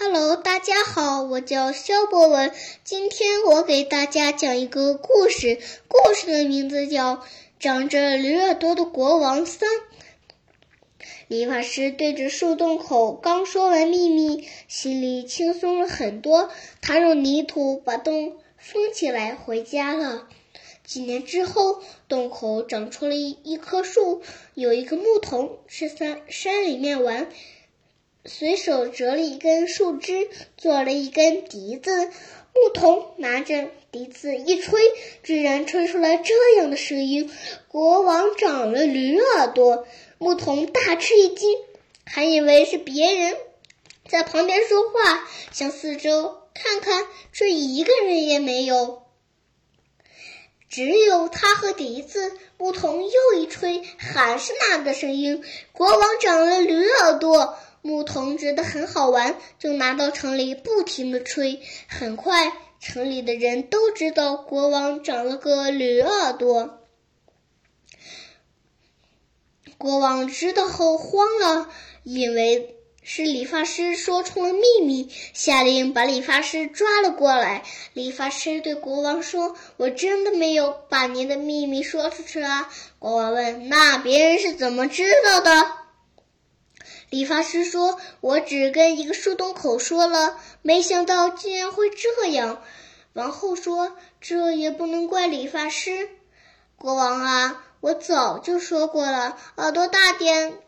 Hello，大家好，我叫肖博文。今天我给大家讲一个故事，故事的名字叫《长着驴耳朵的国王三》。理发师对着树洞口刚说完秘密，心里轻松了很多。他用泥土把洞封起来，回家了。几年之后，洞口长出了一一棵树，有一个牧童是山山里面玩，随手折了一根树枝，做了一根笛子。牧童拿着笛子一吹，居然吹出来这样的声音：“国王长了驴耳朵。”牧童大吃一惊，还以为是别人在旁边说话，向四周看看，却一个人也没有。只有他和笛子，牧童又一吹，还是那个声音。国王长了驴耳朵，牧童觉得很好玩，就拿到城里不停的吹。很快，城里的人都知道国王长了个驴耳朵。国王知道后慌了，以为。是理发师说出了秘密，下令把理发师抓了过来。理发师对国王说：“我真的没有把您的秘密说出去啊。”国王问：“那别人是怎么知道的？”理发师说：“我只跟一个树洞口说了，没想到竟然会这样。”王后说：“这也不能怪理发师。”国王啊，我早就说过了，耳朵大点。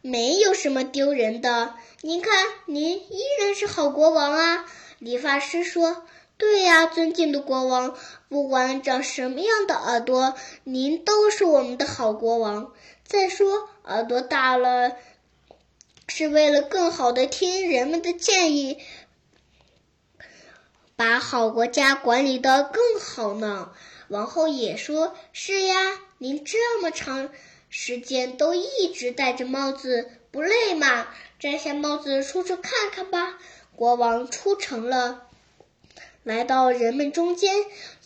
没有什么丢人的，您看，您依然是好国王啊！理发师说：“对呀，尊敬的国王，不管长什么样的耳朵，您都是我们的好国王。再说，耳朵大了，是为了更好的听人们的建议，把好国家管理的更好呢。”王后也说：“是呀，您这么长。”时间都一直戴着帽子，不累吗？摘下帽子出去看看吧。国王出城了，来到人们中间。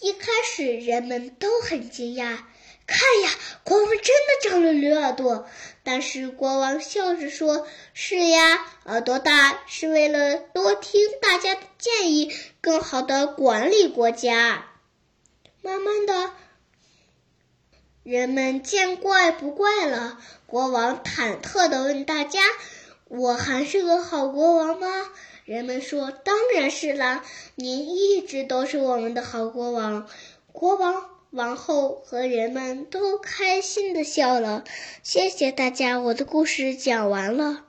一开始人们都很惊讶，看呀，国王真的长了驴耳朵。但是国王笑着说：“是呀，耳朵大是为了多听大家的建议，更好的管理国家。”慢慢的。人们见怪不怪了。国王忐忑的问大家：“我还是个好国王吗？”人们说：“当然是啦，您一直都是我们的好国王。”国王、王后和人们都开心的笑了。谢谢大家，我的故事讲完了。